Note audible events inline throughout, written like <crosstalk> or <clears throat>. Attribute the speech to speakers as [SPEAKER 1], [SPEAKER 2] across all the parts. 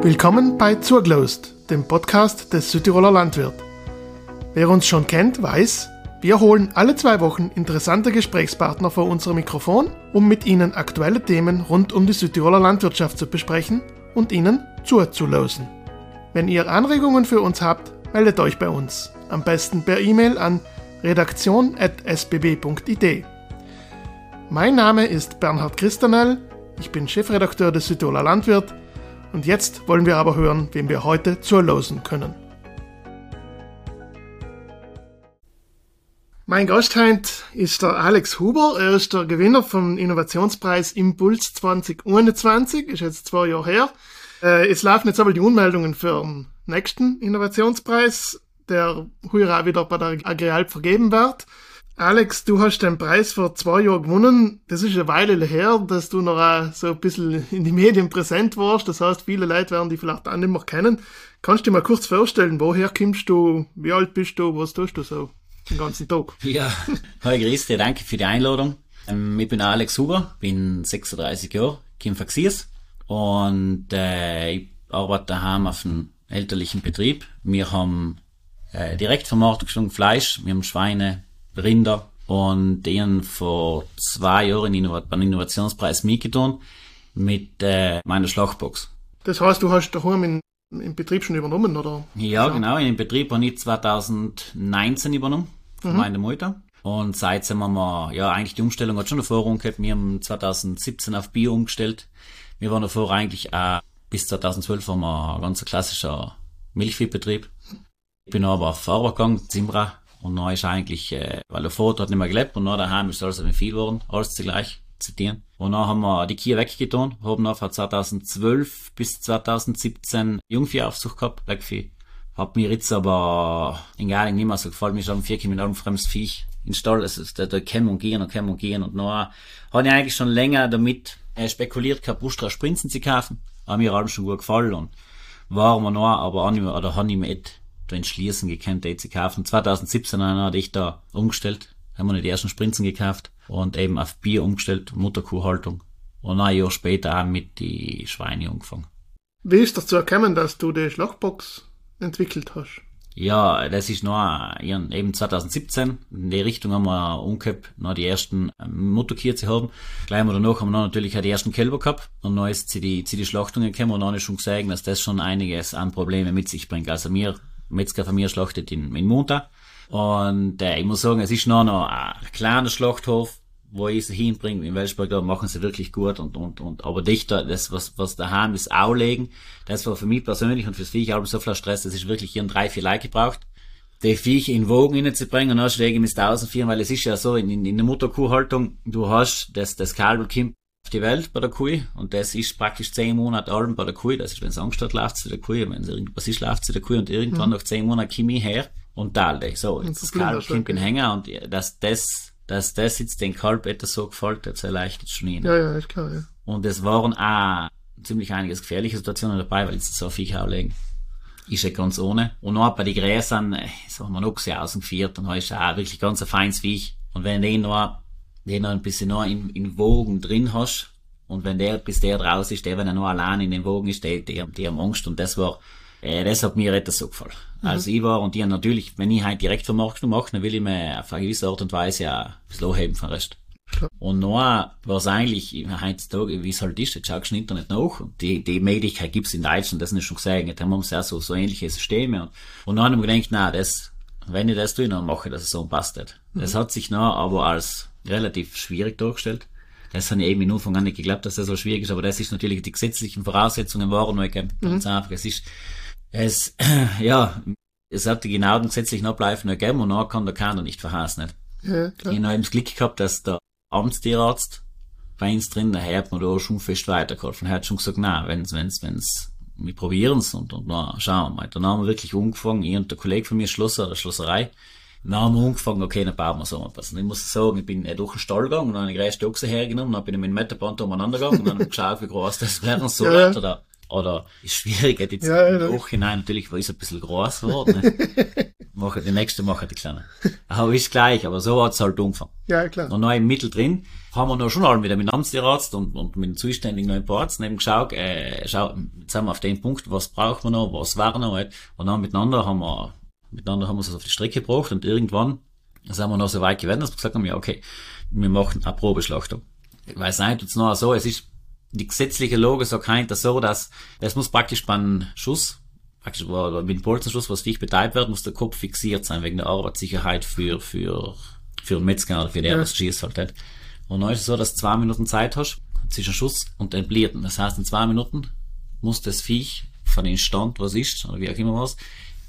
[SPEAKER 1] Willkommen bei Zurglost, dem Podcast des Südtiroler Landwirt. Wer uns schon kennt, weiß, wir holen alle zwei Wochen interessante Gesprächspartner vor unser Mikrofon, um mit ihnen aktuelle Themen rund um die Südtiroler Landwirtschaft zu besprechen und ihnen zuzulosen. Wenn ihr Anregungen für uns habt, meldet euch bei uns. Am besten per E-Mail an redaktion.sbb.id. Mein Name ist Bernhard Christanel, ich bin Chefredakteur des Südtiroler Landwirt und jetzt wollen wir aber hören, wem wir heute zurlosen können. Mein Gast heute ist der Alex Huber. Er ist der Gewinner vom Innovationspreis Impuls 2021. Ist jetzt zwei Jahre her. Äh, es laufen jetzt aber die Unmeldungen für den nächsten Innovationspreis, der heuer auch wieder bei der Agrialp vergeben wird. Alex, du hast den Preis vor zwei Jahren gewonnen. Das ist eine Weile her, dass du noch so ein bisschen in die Medien präsent warst. Das heißt, viele Leute werden dich vielleicht auch nicht mehr kennen. Kannst du dir mal kurz vorstellen, woher kommst du, wie alt bist du, was tust du so den ganzen Tag? <laughs>
[SPEAKER 2] Ja, hi dich, danke für die Einladung. Ähm, ich bin Alex Huber, bin 36 Jahre, komme von Xiers und äh, ich arbeite daheim auf einem elterlichen Betrieb. Wir haben äh, Direktvermarktung Fleisch, wir haben Schweine, Rinder und denen vor zwei Jahren beim Innovationspreis mitgetan mit äh, meiner Schlachtbox.
[SPEAKER 1] Das heißt, du hast daheim in, im Betrieb schon übernommen, oder?
[SPEAKER 2] Ja, so. genau. In dem Betrieb habe ich 2019 übernommen von mhm. meiner Mutter. Und seitdem haben wir, ja, eigentlich die Umstellung hat schon eine Vorrang gehabt. Wir haben 2017 auf Bio umgestellt. Wir waren davor eigentlich auch, bis 2012 waren wir ein ganz klassischer Milchviehbetrieb. Ich bin aber auf Fahrer gegangen, Zimbra, und dann ist eigentlich, äh, weil der Vater hat nicht mehr gelebt und dann daheim ist alles viel geworden, alles zugleich zitieren. Und dann haben wir die Kia weggetan, haben dann von 2012 bis 2017 Jungviehaufzucht gehabt, Blackvieh. Hat mir jetzt aber in Galing nicht mehr so gefallen, mir schon vier Kilometer fremdes Viech in Stall, also da, da kämen und gehen und kämen und gehen und dann habe ich eigentlich schon länger damit äh, spekuliert gehabt, Bustra Sprinzen zu kaufen. Haben mir allem schon gut gefallen und waren wir noch, aber auch nicht mehr, oder habe ich mir da entschließen gekannt, die zu kaufen. 2017 hatte ich da umgestellt, haben wir die ersten Sprinzen gekauft und eben auf Bier umgestellt, Mutterkuhhaltung. Und ein Jahr später auch mit die Schweine angefangen.
[SPEAKER 1] Wie ist das zu erkennen, dass du die Schlagbox entwickelt hast?
[SPEAKER 2] Ja, das ist noch eben 2017. In die Richtung haben wir umgekehrt, noch die ersten ähm, Mutterkühe zu haben. Gleich mal danach haben wir noch natürlich auch die ersten Kälber gehabt. Und dann ist sie die, sie die Schlachtungen gekommen und dann ist schon gesehen, dass das schon einiges an Problemen mit sich bringt. Also mir Metzger von mir schlachtet in, in Monta. Und äh, ich muss sagen, es ist noch, noch ein kleiner Schlachthof, wo ich sie hinbringe. In Welsberg, da machen sie wirklich gut und, und, und, aber dichter, das, was, was daheim ist, Aulegen, das war für mich persönlich und fürs Viech auch so viel Stress, das ist wirklich hier ein drei, vier Leute gebraucht. Die Viecher in Wogen bringen und dann schläge ich 1004, weil es ist ja so, in, in, in der Mutterkuhhaltung, du hast das, das Kalb kommt die Welt bei der Kuh und das ist praktisch zehn Monate alt bei der Kuh. Das ist, wenn es Angst hat, läuft zu der Kuh. Wenn es irgendwas ist, läuft zu der Kuh und irgendwann mhm. nach zehn Monaten komme ich her und teile. So, jetzt das Kalb kommt in Hänger und dass das, dass das jetzt den Kalb etwas so gefällt, das erleichtert schon ihn.
[SPEAKER 1] Ja, ja, ist klar, ja.
[SPEAKER 2] Und es waren auch ziemlich einiges gefährliche Situationen dabei, weil sie so viel legen. Ist ja ganz ohne. Und auch bei den Gräsern, äh, so haben wir noch gesehen, außen und da ist auch wirklich ganz ein feines Viech. Und wenn den noch den noch ein bisschen noch in, in Wogen drin hast. Und wenn der, bis der draus ist, der, wenn er noch allein in den Wogen ist, der, der, die haben Angst. Und das war, äh, das hat mir etwas so gefallen. Mhm. Also ich war, und die natürlich, wenn ich halt direkt Vermarktung mache, dann will ich mir auf eine gewisse Art und Weise ja ein bisschen anheben vom Rest. Klar. Und noch war es eigentlich, heutzutage, wie es halt ist, jetzt schaust du im Internet nach. Und die, die Möglichkeit gibt's in Deutschland, das ist schon gesagt. Da haben wir ja so, so ähnliche Systeme. Und, und dann haben wir gedacht, na, das, wenn ich das tue, dann mache ich das so und passt nicht. Mhm. Das hat sich noch aber als relativ schwierig dargestellt. Das habe ich eben in Anfang an nicht geglaubt, dass das so schwierig ist, aber das ist natürlich die gesetzlichen Voraussetzungen waren noch ganz mhm. einfach. Es ist, es, <clears throat> ja, es hat die genauen gesetzlichen Abläufe noch gegeben und dann kann der Kader nicht verhassen. Ja, klar. Ich habe eben das Glück gehabt, dass der Amtstierarzt bei uns drin, der hat mir da schon fest weitergeholfen. Er hat schon gesagt, na, wenn's, wenn's, wenn's, wir probieren's und, und na, schauen wir mal. Dann haben wir wirklich angefangen, ich und der Kollege von mir, Schlosser, der Schlosserei, dann haben wir angefangen, okay, dann bauen wir so etwas. Und ich muss sagen, ich bin durch den Stall gegangen und dann habe ich erste Ochse hergenommen, dann bin ich mit dem Meterband umeinander gegangen und dann habe ich geschaut, wie groß das werden soll. Ja. Oder Oder ist schwierig, jetzt
[SPEAKER 1] Ja, ja.
[SPEAKER 2] Nachhinein natürlich, weil ist ein bisschen groß geworden. Ne? <laughs> Mache, die nächste mache die kleine. Aber ist gleich, aber so hat's halt umgefangen.
[SPEAKER 1] Ja, klar.
[SPEAKER 2] Und noch im Mittel drin haben wir noch schon alle mit dem Amtsarzt und, und mit dem zuständigen neuen Arzt eben geschaut, äh, schau, jetzt sind wir auf den Punkt, was brauchen wir noch, was war noch, halt. Und dann miteinander haben wir, miteinander haben wir es auf die Strecke gebracht und irgendwann sind wir noch so weit gewesen, dass wir gesagt haben, ja, okay, wir machen eine Probeschlachtung. Ich weiß nicht, jetzt noch so, es ist, die gesetzliche Lage sagt halt so, dass, es muss praktisch beim Schuss, praktisch, oder mit dem Bolzenschuss, was Viech beteiligt wird, muss der Kopf fixiert sein, wegen der Arbeitssicherheit für, für, für den Metzger oder für der,
[SPEAKER 1] Ja.
[SPEAKER 2] was schießt halt. nicht. Und dann ist es so, dass du zwei Minuten Zeit hast zwischen Schuss und Entblierten. Das heißt, in zwei Minuten muss das Viech von den Stand, was ist, oder wie auch immer was,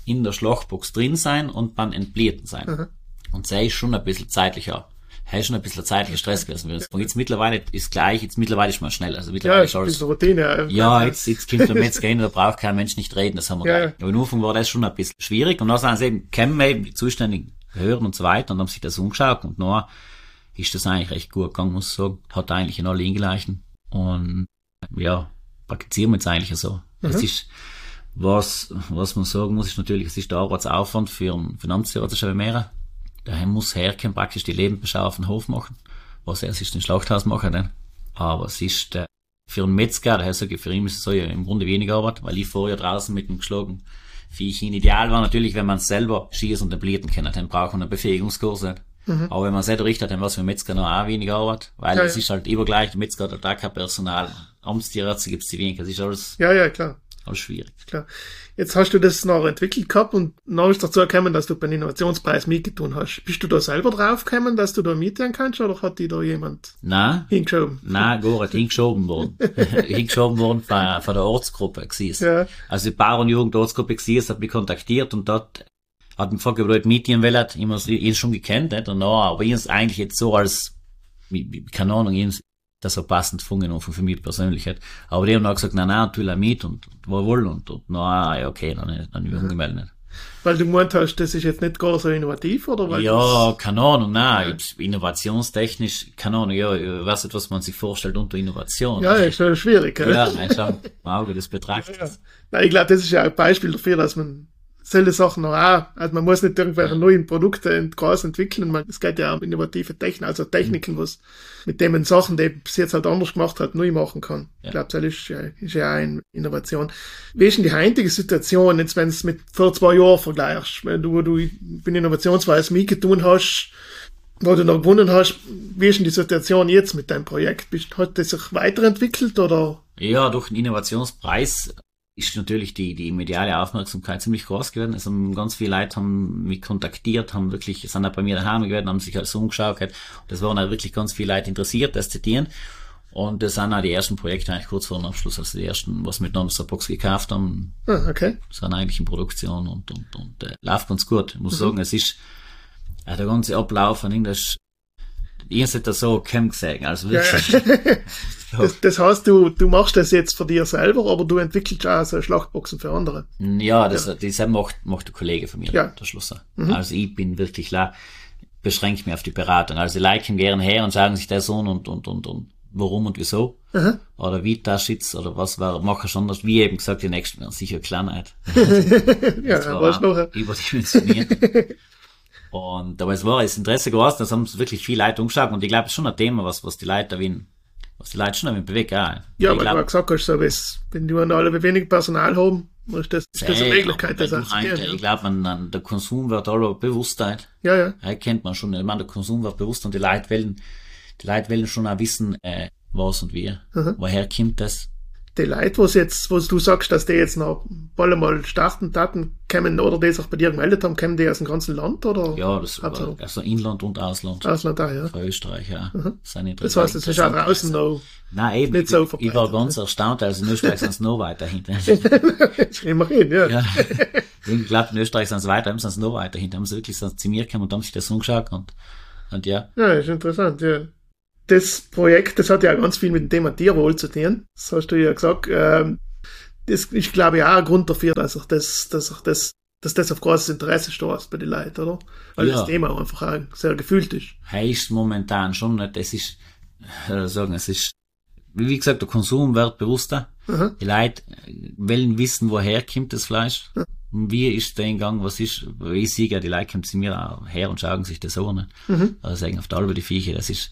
[SPEAKER 2] in der Schlachtbox drin sein und beim Entblierten sein. Und sei ist schon ein bisschen zeitlicher. Er ist schon ein bisschen zeitlicher Stress gewesen. Und jetzt mittlerweile ist gleich, jetzt mittlerweile ist man schnell. Also
[SPEAKER 1] Ja,
[SPEAKER 2] mittlerweile
[SPEAKER 1] ist
[SPEAKER 2] ist alles
[SPEAKER 1] Routine.
[SPEAKER 2] ja, jetzt, jetzt kommt der Metzger hin, da braucht kein Mensch nicht reden, das haben wir
[SPEAKER 1] Ja,
[SPEAKER 2] gleich. Aber am Anfang war das schon ein bisschen schwierig und dann sind sie eben, kennen wir eben die zuständigen Behörden und so weiter und haben sich das umgeschaut und dann ist das eigentlich recht gut gegangen, muss ich sagen. Hat eigentlich in alle hingleichen und ja, praktizieren wir jetzt eigentlich so. Es ist, was, was man sagen muss, ist natürlich, es ist der Arbeitsaufwand für einen Finanzdirektor schon mehr. Daher muss herkommen, praktisch die Lebensbeschau auf den Hof machen, was er sich den Schlachthaus machen, ne? Aber es ist, äh, für einen Metzger, daher sage ich, für ihn ist es so ja im Grunde weniger Arbeit, weil ich vorher draußen mit dem geschlagen Viech hin. Ideal war natürlich, wenn man es selber schießen und etablieren kann, dann braucht man einen Befähigungskurs. nicht? Aber wenn man es selber richtet, dann war es für Metzger noch auch weniger Arbeit, weil
[SPEAKER 1] Ja,
[SPEAKER 2] es
[SPEAKER 1] ja.
[SPEAKER 2] ist halt übergleich, der Metzger hat da kein Personal, Amtstierärzte gibt's die weniger, das ist alles,
[SPEAKER 1] Ja, ja, klar.
[SPEAKER 2] Alles schwierig.
[SPEAKER 1] klar. Jetzt hast du das noch entwickelt gehabt und noch ist dazu gekommen, dass du beim Innovationspreis mitgetun hast. Bist du da selber drauf gekommen, dass du da mieten kannst oder hat die da jemand
[SPEAKER 2] Nein,
[SPEAKER 1] hingeschoben?
[SPEAKER 2] Nein, gar nicht hingeschoben worden. <laughs> hingeschoben worden von, von der Ortsgruppe gewesen.
[SPEAKER 1] Ja.
[SPEAKER 2] Also die Bauernjugend Ortsgruppe gewesen, hat mich kontaktiert und dort hat mich gefragt, ob ich mitgehen will, hat immer so- ihn schon gekannt, nicht? Und dann, aber ihn ist eigentlich jetzt so als, keine Ahnung, ihn ist das so passend gefunden und für mich persönlich. nicht. Aber die haben dann gesagt, nein, nein, will auch mit und, und wo wohl und, und, na, ja, okay, dann, dann, dann mhm. umgemeldet. nicht.
[SPEAKER 1] Weil du gemeint hast, das ist jetzt nicht gar so innovativ, oder? Weil
[SPEAKER 2] Ja, keine Ahnung, nein, innovationstechnisch, keine Ahnung, ja, ich weiß nicht, was man sich vorstellt unter Innovation.
[SPEAKER 1] Ja, ist schon schwierig. gell?
[SPEAKER 2] Ja, nein, schau, im Auge des Betrachters.
[SPEAKER 1] Nein, ich glaube, das ist ja ein Beispiel dafür, dass man solche Sachen noch auch, also man muss nicht irgendwelche neuen Produkte ent- groß entwickeln, man, es geht ja um innovative Technik, also Techniken, was, mit denen Sachen, die bis jetzt halt anders gemacht hat, neu machen kann. Ich glaube, das ist ja, ist ja eine Innovation. Wie ist denn die heutige Situation, jetzt wenn es mit vor zwei Jahren vergleichst, wenn du, wo du bin innovationsweise mitgetun hast, wo du noch gewonnen hast, wie ist denn die Situation jetzt mit deinem Projekt? Bist, hat das sich weiterentwickelt oder?
[SPEAKER 2] Ja, durch den Innovationspreis ist natürlich die, die mediale Aufmerksamkeit ziemlich groß geworden. Also ganz viele Leute haben mich kontaktiert, haben wirklich, sind auch bei mir daheim gewesen, haben sich alles umgeschaut. Und das waren auch wirklich ganz viele Leute interessiert, das zitieren. Und das sind auch die ersten Projekte eigentlich kurz vor dem Abschluss, also die ersten, was so eine Box gekauft haben,
[SPEAKER 1] Ah, okay.
[SPEAKER 2] sind eigentlich in Produktion und, und, und äh, läuft ganz gut. Ich muss sagen, es ist äh, der ganze Ablauf an das ich hätte das so gesehen, also wirklich. <laughs>
[SPEAKER 1] Das, das heißt, du, du machst das jetzt für dir selber, aber du entwickelst auch so Schlachtboxen für andere.
[SPEAKER 2] Ja, das, das macht, macht der Kollege von mir,
[SPEAKER 1] Ja.
[SPEAKER 2] der Schlosser. Also ich bin wirklich la, beschränkt mich auf die Beratung. Also die Leute kommen gerne her und sagen sich das an und, und, und, und warum und wieso. Oder wie das jetzt oder was war, machen schon das, wie eben gesagt, die nächsten werden sicher Kleinheit. <laughs>
[SPEAKER 1] Ja, aber
[SPEAKER 2] war
[SPEAKER 1] ist nachher.
[SPEAKER 2] überdimensioniert. <laughs> und aber es war das Interesse groß, das haben wirklich viele Leute umgeschaut und ich glaube, es ist schon ein Thema, was, was die Leute da will, was die Leute schon damit bewegt, ja.
[SPEAKER 1] Ja,
[SPEAKER 2] ich
[SPEAKER 1] weil du auch gesagt hast, so, wenn's- wenn an alle wenig Personal haben, ist das, ist das eine Möglichkeit, das anzugehen.
[SPEAKER 2] Ich glaube, man, der Konsum wird aller Bewusstheit.
[SPEAKER 1] Ja, ja.
[SPEAKER 2] Ja, kennt man schon. Ich meine, der Konsum wird bewusst und die Leute wollen, die Leute wollen schon auch wissen, äh, was und wie. Woher kommt das?
[SPEAKER 1] Die Leute, was jetzt, was du sagst, dass die jetzt noch bald mal starten, Daten kommen oder die sich bei dir gemeldet haben, kommen die aus dem ganzen Land oder?
[SPEAKER 2] Ja, das war also Inland und Ausland.
[SPEAKER 1] Ausland auch, ja.
[SPEAKER 2] Für Österreich, ja. Sind
[SPEAKER 1] Das heißt, es ist auch draußen noch,
[SPEAKER 2] Nein, eben.
[SPEAKER 1] nicht so
[SPEAKER 2] ich, ich war
[SPEAKER 1] verbreitet,
[SPEAKER 2] ganz erstaunt, also in Österreich sind es noch weiter hinten. <laughs>
[SPEAKER 1] immerhin, ja.
[SPEAKER 2] ja. Ich glaube, in Österreich sind es weiter, sind es noch weiter hinten. Haben sie wirklich so zu mir gekommen und haben sich das angeschaut und, und ja.
[SPEAKER 1] Ja, ist interessant, ja. Das Projekt, das hat ja auch ganz viel mit dem Thema Tierwohl zu tun. Das hast du ja gesagt. Ähm, das ist, glaube ich, auch ein Grund dafür, dass ich das, dass ich das, dass das auf großes Interesse stößt bei den Leuten, oder? Weil
[SPEAKER 2] Ja.
[SPEAKER 1] das Thema einfach auch sehr gefühlt ist.
[SPEAKER 2] heißt momentan schon nicht. Es ist, äh, sagen, es ist, wie gesagt, der Konsum wird bewusster. Die Leute wollen wissen, woher kommt das Fleisch. Und wie ist der Eingang, was ist, wie ich sehe, die Leute kommen zu mir auch her und schauen sich das an. Ne? Also sagen auf der Albe die Viecher, das ist,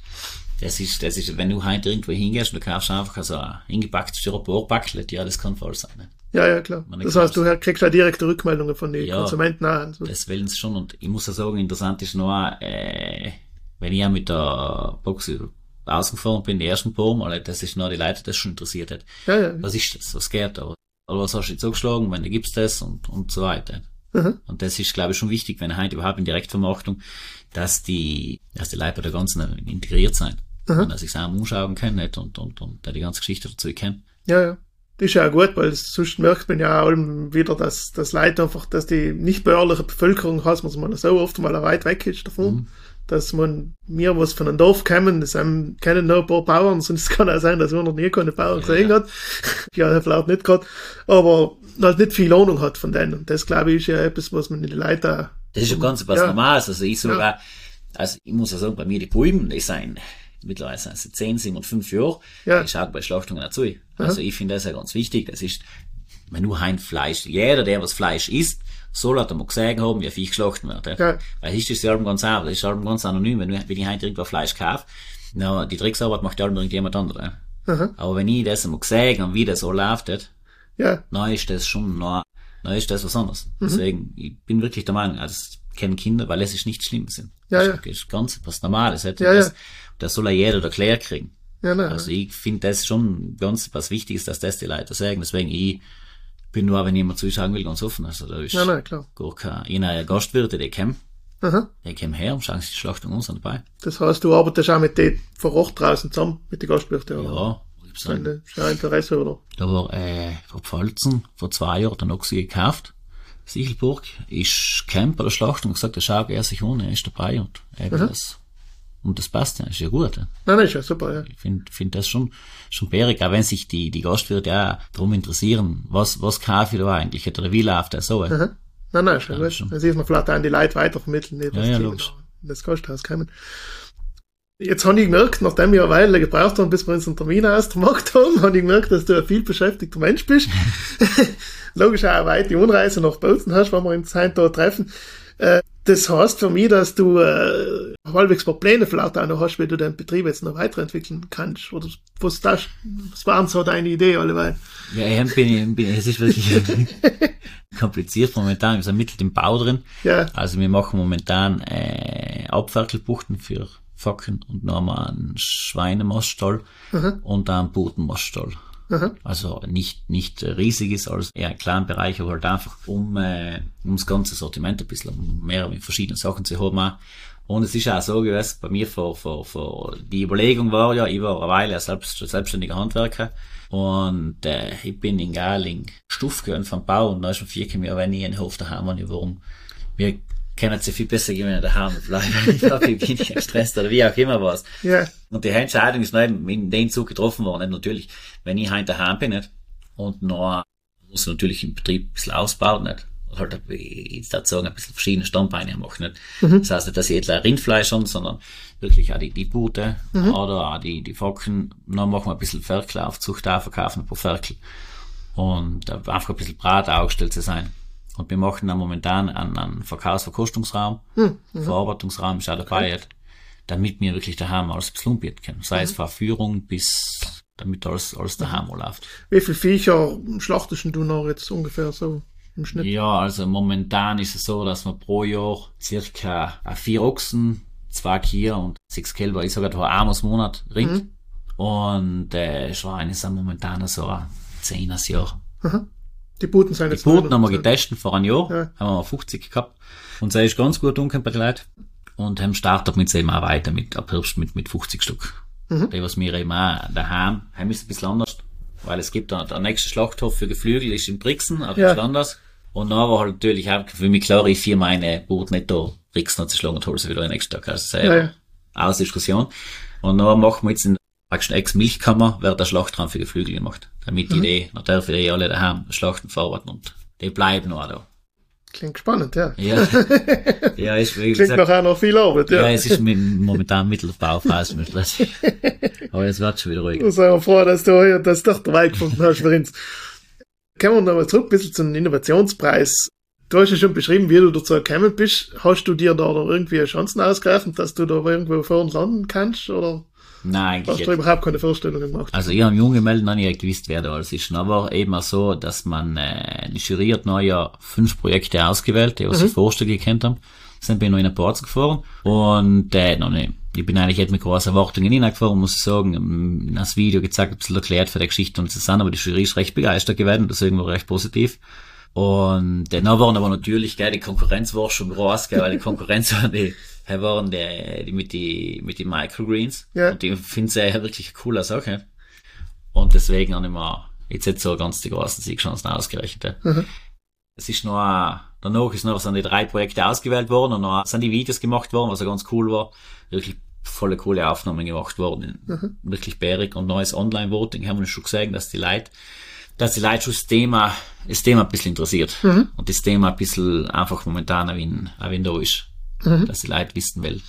[SPEAKER 2] das ist, das ist, wenn du heute irgendwo hingehst und du kaufst einfach so ein eingepacktes Styropor-Backlet, ja, das kann falsch sein. Ne?
[SPEAKER 1] Ja, ja, klar.
[SPEAKER 2] Man
[SPEAKER 1] Das heißt, du kriegst ja direkte Rückmeldungen von den
[SPEAKER 2] Ja.
[SPEAKER 1] Konsumenten an. So.
[SPEAKER 2] Das wollen sie schon und ich muss auch sagen, interessant ist noch, äh, wenn ich auch mit der Box ausgefahren bin, die ersten paar Mal, das ist noch die Leute, das schon interessiert hat.
[SPEAKER 1] Ja, ja.
[SPEAKER 2] Was ist das? Was geht da? Oder was hast du jetzt zugeschlagen? Wenn gibst das und, und so weiter.
[SPEAKER 1] Mhm.
[SPEAKER 2] Und das ist, glaube ich, schon wichtig, wenn heute überhaupt in Direktvermarktung, dass die, dass die Leute bei der ganzen integriert sein. Und dass ich es auch umschauen kann, nicht? Und, und, und die ganze Geschichte dazu kennen.
[SPEAKER 1] Ja, ja. Das ist ja auch gut, weil sonst merkt man ja auch wieder, dass, dass Leute einfach, dass die nicht bäuerliche Bevölkerung hat, man mal so oft mal weit weg ist davon. Dass man, mir was von einem Dorf kommen, das haben, kennen noch ein paar Bauern, sonst es <laughs> kann auch sein, dass man noch nie keine Bauern gesehen hat. Ja, vielleicht nicht gerade. Aber halt nicht viel Ahnung hat von denen. Und das, glaube ich, ist ja etwas, was man in die Leute
[SPEAKER 2] Das ist schon ganz was
[SPEAKER 1] Ja.
[SPEAKER 2] Normales. Also ich sogar, also ich muss ja sagen, bei mir die Buben, die sind, mittlerweile sind sie 10, 7 und 5 Jahre.
[SPEAKER 1] Ja.
[SPEAKER 2] Ich schaue bei Schlachtungen dazu. Also ich finde das ja ganz wichtig. Das ist, wenn du ein Fleisch, jeder, der was Fleisch isst, soll halt einmal gesehen haben, wie Viech geschlachtet wird.
[SPEAKER 1] Ja.
[SPEAKER 2] Weil ist das ja allem ganz einfach, das ist allem ganz anonym. Wenn, du- wenn ich heute irgendwo Fleisch kaufe, na, die Drecksarbeit macht ja irgendjemand anderes. Aber wenn ich das einmal gesehen habe, wie das so läuft,
[SPEAKER 1] ja,
[SPEAKER 2] dann ist das schon, noch, dann ist das was anderes. Deswegen, ich bin wirklich der Meinung, also kennen Kinder, weil es ist nichts Schlimmes. sind.
[SPEAKER 1] Ja,
[SPEAKER 2] das
[SPEAKER 1] ja.
[SPEAKER 2] ist- ganz was Normales. Ja, das,
[SPEAKER 1] ja.
[SPEAKER 2] das soll ja jeder erklärt kriegen.
[SPEAKER 1] ja, nein.
[SPEAKER 2] Also ich finde das schon ganz was Wichtiges, dass das die Leute sagen. Deswegen, ich bin nur, wenn jemand zuschauen will, ganz offen. Also da ist
[SPEAKER 1] ja, nein, klar.
[SPEAKER 2] gar kein, einer Gastwirte, die kommen,
[SPEAKER 1] Aha.
[SPEAKER 2] die kommen her und schauen sich die Schlachtung an, sind dabei.
[SPEAKER 1] Das heißt, du arbeitest auch mit denen vor Ort draußen zusammen, mit den Gastwirten. oder?
[SPEAKER 2] Ja,
[SPEAKER 1] ist ja Interesse, oder?
[SPEAKER 2] Da war, äh, vor Pfalzen, vor zwei Jahren, der Noxi gekauft. Sichelburg, ist Camp bei der Schlachtung und gesagt, er schaut er sich an, er ist dabei und eben das, und das passt ja, ist ja gut. Ja.
[SPEAKER 1] Nein, nein, ist ja super, ja.
[SPEAKER 2] Ich finde find das schon, schon bärig, auch wenn sich die, die Gastwirte auch darum interessieren, was, was kaufe ich da eigentlich, oder wie läuft das so, ja.
[SPEAKER 1] Nein, nein, ist ja gut. Dann sieht man vielleicht auch an die Leute weitervermitteln,
[SPEAKER 2] Ja,
[SPEAKER 1] dass
[SPEAKER 2] ja,
[SPEAKER 1] die in das Gasthaus kommen. Jetzt habe ich gemerkt, nachdem wir eine Weile gebraucht haben, bis wir unseren Termin ausgemacht haben, habe ich gemerkt, dass du ein viel beschäftigter Mensch bist. <laughs> Logisch auch eine weite Unreise nach Bozen hast, wenn wir uns heute da treffen. Äh, das heißt für mich, dass du äh, halbwegs ein paar Pläne vielleicht auch noch hast, wie du den Betrieb jetzt noch weiterentwickeln kannst. Oder was, das, was waren so deine Ideen alleweil?
[SPEAKER 2] Ja, ich bin, bin, es ist wirklich <laughs> kompliziert momentan, wir sind mittel im Bau drin.
[SPEAKER 1] Ja,
[SPEAKER 2] Also wir machen momentan äh, Abferkelbuchten für Focken und noch einmal einen Schweinemaststall und einen Butenmaststall. Also nicht, nicht riesig ist, als eher ein kleiner Bereich, aber halt einfach um, äh, um das ganze Sortiment ein bisschen, um mehr mit verschiedenen Sachen zu haben. auch. Und es ist auch so gewesen, bei mir vor, vor, vor, die Überlegung war ja, ich war eine Weile selbst, selbstständiger Handwerker und äh, ich bin in Garling Stuff gewesen vom Bau und da ist schon vier Jahre, wenn ich einen Hof daheim habe, warum wir können sie viel besser ich daheim bleibe. Ich glaube, ich bin nicht gestresst oder wie auch immer was.
[SPEAKER 1] ja,
[SPEAKER 2] Und die Entscheidung ist eben in den Zug getroffen worden. Nicht natürlich, wenn ich heute daheim bin, nicht? Und noch muss ich natürlich im Betrieb ein bisschen ausbauen, nicht? Halt, wie ich jetzt sagen, ein bisschen verschiedene Standbeine machen, nicht? Das heißt nicht, dass ich jetzt Rindfleisch habe, sondern wirklich auch die, die Bute oder auch die, die Focken. Dann machen wir ein bisschen Ferkel Zucht auch, verkaufen ein paar Ferkel. Und einfach ein bisschen Brat aufgestellt zu sein. Und wir machen dann momentan einen, einen Verkaufsverkostungsraum, Verarbeitungsraum ist auch dabei, jetzt, damit wir wirklich daheim alles umbieten können. Sei es von Führung bis, damit alles, alles daheim läuft.
[SPEAKER 1] Wie viele Viecher schlachtest du noch jetzt ungefähr so im Schnitt?
[SPEAKER 2] Ja, also momentan ist es so, dass wir pro Jahr circa äh, vier Ochsen, zwei Kier und sechs Kälber, ich sage etwa einmal im Monat Rind. Und äh, Schweine sind momentan so ein zehnes Jahr.
[SPEAKER 1] Die Buten sind
[SPEAKER 2] Die
[SPEAKER 1] jetzt
[SPEAKER 2] Booten
[SPEAKER 1] noch-
[SPEAKER 2] haben wir getestet vor einem Jahr,
[SPEAKER 1] Ja.
[SPEAKER 2] haben wir mal 50 gehabt. Und sie ist ganz gut umgekommen bei den Leuten. Und haben startet mit sie eben auch weiter mit, ab Herbst mit, mit 50 Stück. Die, was wir eben auch daheim, haben ist ein bisschen anders. Weil es gibt da, der nächste Schlachthof für Geflügel ist in Brixen, aber
[SPEAKER 1] Ja.
[SPEAKER 2] ist anders. Und dann war halt natürlich auch für mich klar, ich vier meine Boot nicht da Brixen hat zerschlagen und hol sie wieder den nächsten Tag. Also,
[SPEAKER 1] ja,
[SPEAKER 2] ja. aus Diskussion. Und dann machen wir jetzt in praktisch eine Ex-Milchkammer, wird der Schlachtraum für Geflügel gemacht. Damit die, die, dann dürfen die alle daheim schlachten, verarbeiten und die bleiben noch da.
[SPEAKER 1] Klingt spannend, ja.
[SPEAKER 2] Ja, <laughs> ja ist wie
[SPEAKER 1] Klingt
[SPEAKER 2] gesagt,
[SPEAKER 1] nachher noch viel Arbeit,
[SPEAKER 2] ja,
[SPEAKER 1] ja.
[SPEAKER 2] es ist mit, momentan Mittelbauphase. <laughs> Aber es wird schon wieder ruhig.
[SPEAKER 1] Ich bin froh, dass du hier das doch Weg gefunden hast uns. Kommen wir nochmal zurück ein bisschen zum Innovationspreis. Du hast ja schon beschrieben, wie du dazu gekommen bist. Hast du dir da noch irgendwie Chancen ausgerechnet, dass du da irgendwo vorne landen kannst? Oder
[SPEAKER 2] Nein, eigentlich
[SPEAKER 1] hast du überhaupt keine Vorstellungen gemacht?
[SPEAKER 2] Also ich habe jung gemeldet, noch nicht gewusst, wer da alles ist. Aber eben auch so, dass man, äh, die Jury hat noch ja fünf Projekte ausgewählt, die was sie vorstellig gekannt haben. Sind bin ich noch in ein Parts gefahren. Und, äh, noch nicht. Ich bin eigentlich nicht mit großen Erwartungen hineingefahren, muss ich sagen. Ähm, Das Video gezeigt, ein bisschen erklärt für die Geschichte und Susanne, aber die Jury ist recht begeistert gewesen, deswegen war recht positiv. Und dann waren aber natürlich, gell, die Konkurrenz war schon groß, gell, weil die Konkurrenz <laughs> waren die, waren die, die mit die, mit die Microgreens.
[SPEAKER 1] Ja.
[SPEAKER 2] Und die finden sie ja wirklich eine coole Sache. Und deswegen habe ich mir jetzt nicht so ganz die großen Siegchancen ausgerechnet. ja. Es ist noch, danach ist noch, sind die drei Projekte ausgewählt worden und noch sind die Videos gemacht worden, was ja ganz cool war. Wirklich volle coole Aufnahmen gemacht worden. Wirklich bärig und neues Online-Voting haben wir schon gesehen, dass die Leute, dass die Leute schon das Thema, das Thema ein bisschen interessiert. Und das Thema ein bisschen einfach momentan ein wenig, ein wenig da ist. Dass die Leute wissen will,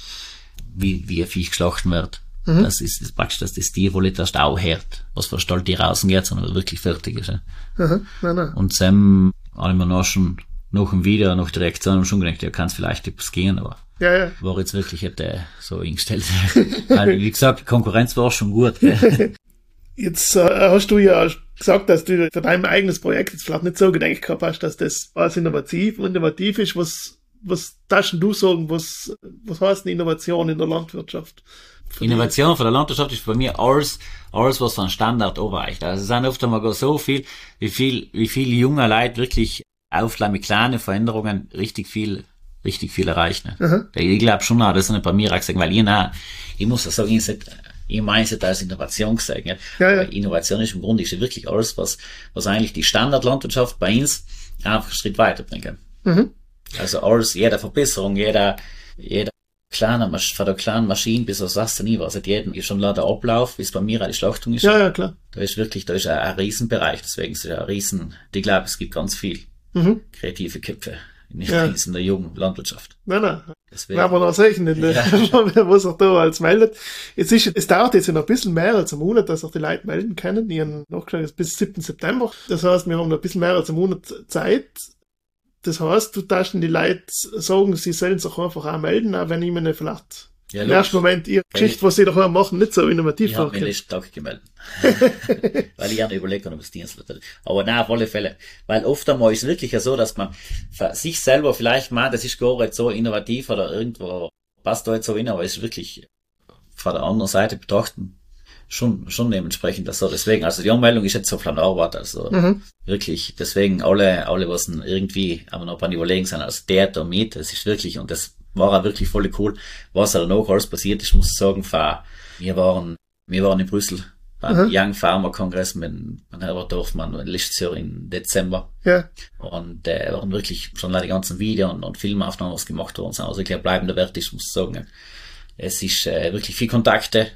[SPEAKER 2] wie, wie ein Viech geschlachten wird. Das ist, ist praktisch, dass das Tier wohl nicht erst aufhört, was für ein Stalltier rausgeht, sondern wirklich fertig ist. Ja.
[SPEAKER 1] Aha, nein, nein.
[SPEAKER 2] Und Sam mir noch schon, nach dem Video, nach der Reaktion schon gedacht, ja, kann es vielleicht etwas gehen, aber
[SPEAKER 1] Ja, ja.
[SPEAKER 2] war jetzt wirklich hätte so eingestellt. <laughs> Weil, wie gesagt, die Konkurrenz war schon gut. Gell? <laughs>
[SPEAKER 1] Jetzt äh, hast du ja gesagt, dass du für dein eigenes Projekt jetzt vielleicht nicht so gedacht gehabt hast, dass das was innovativ, innovativ ist. Was, was denn du sagen, was, was heißt eine Innovation in der Landwirtschaft?
[SPEAKER 2] Innovation von der Landwirtschaft ist bei mir alles, alles was von Standard abweicht. Also es sind oft einmal so viel, wie viel, wie viel junge Leute wirklich auf mit kleinen Veränderungen richtig viel, richtig viel erreichen. Ich glaube schon, auch, das ist nicht bei mir auch gesagt, weil ich, nein, ich muss das sagen, ich, sag, ich meine es als Innovation gesagt. Ja.
[SPEAKER 1] Ja,
[SPEAKER 2] Innovation ist im Grunde ist ja wirklich alles, was, was eigentlich die Standardlandwirtschaft bei uns einfach einen Schritt weiterbringen. Also alles, jede Verbesserung, jeder, jeder kleine, Masch- von der kleinen Maschine bis aufs erste Niveau, also jeden, schon der Ablauf, wie es bei mir auch die Schlachtung ist.
[SPEAKER 1] Ja, ja, klar.
[SPEAKER 2] Da ist wirklich, da ist ein, ein Riesenbereich, deswegen ist es ein Riesen, ich glaube, es gibt ganz viel kreative Köpfe in,
[SPEAKER 1] Ja. <laughs>
[SPEAKER 2] in der jungen Landwirtschaft.
[SPEAKER 1] Nein, nein.
[SPEAKER 2] Deswegen,
[SPEAKER 1] Werden wir noch sehen, in der- was sich da als meldet. Jetzt ist, es dauert jetzt ja noch ein bisschen mehr als einen Monat, dass sich die Leute melden können. Ich habe nachgeschaut, ist bis 7. September. Das heißt, wir haben noch ein bisschen mehr als einen Monat Zeit. Das heißt, du darfst den die Leute sagen, sie sollen sich einfach auch melden, auch wenn ich mir nicht vielleicht
[SPEAKER 2] Ja,
[SPEAKER 1] im ersten Moment ihre Geschichte, was sie daheim machen, nicht so innovativ
[SPEAKER 2] ich habe
[SPEAKER 1] vorkommt.
[SPEAKER 2] letzten Tag gemeldet. <laughs> <laughs> weil ich gerne überlegt habe, ob es Dienst wird. Aber nein, auf alle Fälle. Weil oft einmal ist es wirklich ja so, dass man für sich selber vielleicht meint, das ist gar nicht so innovativ oder irgendwo passt da jetzt so hin, aber es ist wirklich von der anderen Seite betrachten schon, schon dementsprechend das so. Deswegen, also die Anmeldung ist jetzt so Arbeit, also wirklich, deswegen alle, alle, was irgendwie aber noch beim Überlegen sind, also der da mit, das ist wirklich, und das war auch wirklich voll cool, was da noch alles passiert ist, muss ich sagen, für, wir waren, wir waren in Brüssel beim Young Farmer Kongress mit, mit Herbert Dorfmann letztes Jahr im Dezember.
[SPEAKER 1] Ja,
[SPEAKER 2] Und äh, waren wirklich schon die ganzen Video- und, und Filmaufnahmen, was gemacht worden sind. Also ich glaube, bleibender Wert ist, muss ich sagen. Es ist äh, wirklich viel Kontakte,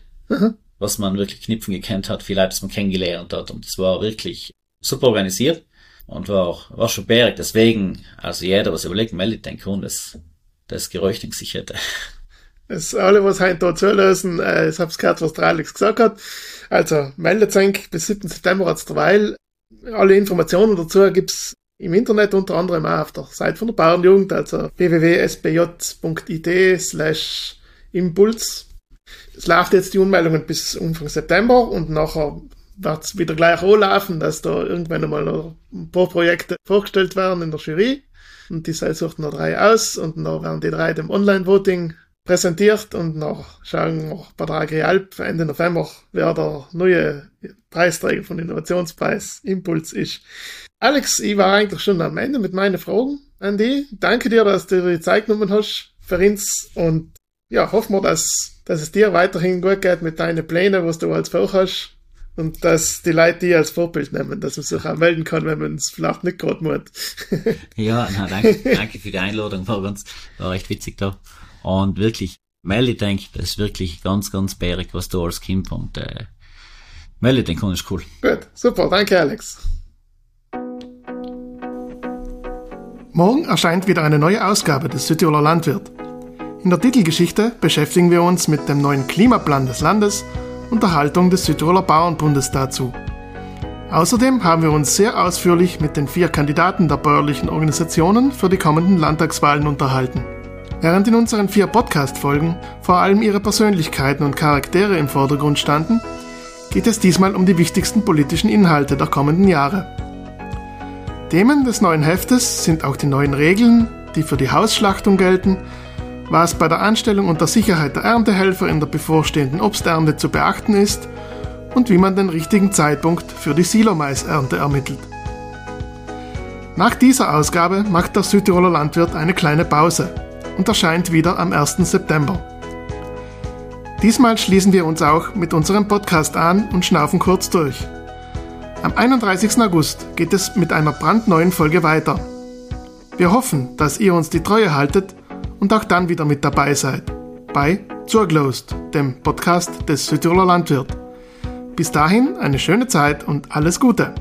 [SPEAKER 2] was man wirklich knüpfen gekannt hat, viel Leute, das man kennengelernt hat. Und es war wirklich super organisiert und war, war schon bärig. Deswegen, also jeder, was überlegt, meldet den Kunden, das, das geräucht in sich hätte.
[SPEAKER 1] Das alle, was heute da zulösen, äh, ich hab's gehört, was der Alex gesagt hat. Also, meldet euch bis 7. September hat's derweil. Alle Informationen dazu gibt's im Internet, unter anderem auch auf der Seite von der Bauernjugend, also www.sbj.it slash impuls. Es läuft jetzt die Unmeldungen bis Anfang September und nachher wird's wieder gleich anlaufen, dass da irgendwann einmal noch ein paar Projekte vorgestellt werden in der Jury. Und die sucht noch drei aus und dann werden die drei dem Online-Voting präsentiert und noch schauen wir bei der Agrialp Ende November, wer der neue Preisträger von Innovationspreis Impuls ist. Alex, ich war eigentlich schon am Ende mit meinen Fragen an die. Danke dir, dass du dir die Zeit genommen hast für uns und ja, hoffen wir, dass, dass es dir weiterhin gut geht mit deinen Plänen, was du als Bauch hast und dass die Leute die als Vorbild nehmen, dass man sich auch melden kann, wenn man es vielleicht nicht gerade muss. <laughs>
[SPEAKER 2] Ja, na, danke, danke für die Einladung, war ganz, war echt witzig da. Und wirklich, Melly denkt, das ist wirklich ganz, ganz bärig, was du als Kind und, äh, Melly denkt, ist cool.
[SPEAKER 1] gut, super, danke Alex. Morgen erscheint wieder eine neue Ausgabe des Südtiroler Landwirt. In der Titelgeschichte beschäftigen wir uns mit dem neuen Klimaplan des Landes und der Haltung des Südtiroler Bauernbundes dazu. Außerdem haben wir uns sehr ausführlich mit den vier Kandidaten der bäuerlichen Organisationen für die kommenden Landtagswahlen unterhalten. Während in unseren vier Podcast-Folgen vor allem ihre Persönlichkeiten und Charaktere im Vordergrund standen, geht es diesmal um die wichtigsten politischen Inhalte der kommenden Jahre. Themen des neuen Heftes sind auch die neuen Regeln, die für die Hausschlachtung gelten, was bei der Anstellung und der Sicherheit der Erntehelfer in der bevorstehenden Obsternte zu beachten ist und wie man den richtigen Zeitpunkt für die Silomais-Ernte ermittelt. Nach dieser Ausgabe macht der Südtiroler Landwirt eine kleine Pause und erscheint wieder am 1. September. Diesmal schließen wir uns auch mit unserem Podcast an und schnaufen kurz durch. Am 31. August geht es mit einer brandneuen Folge weiter. Wir hoffen, dass ihr uns die Treue haltet und auch dann wieder mit dabei seid. Bei Zurglost, dem Podcast des Südtiroler Landwirt. Bis dahin eine schöne Zeit und alles Gute.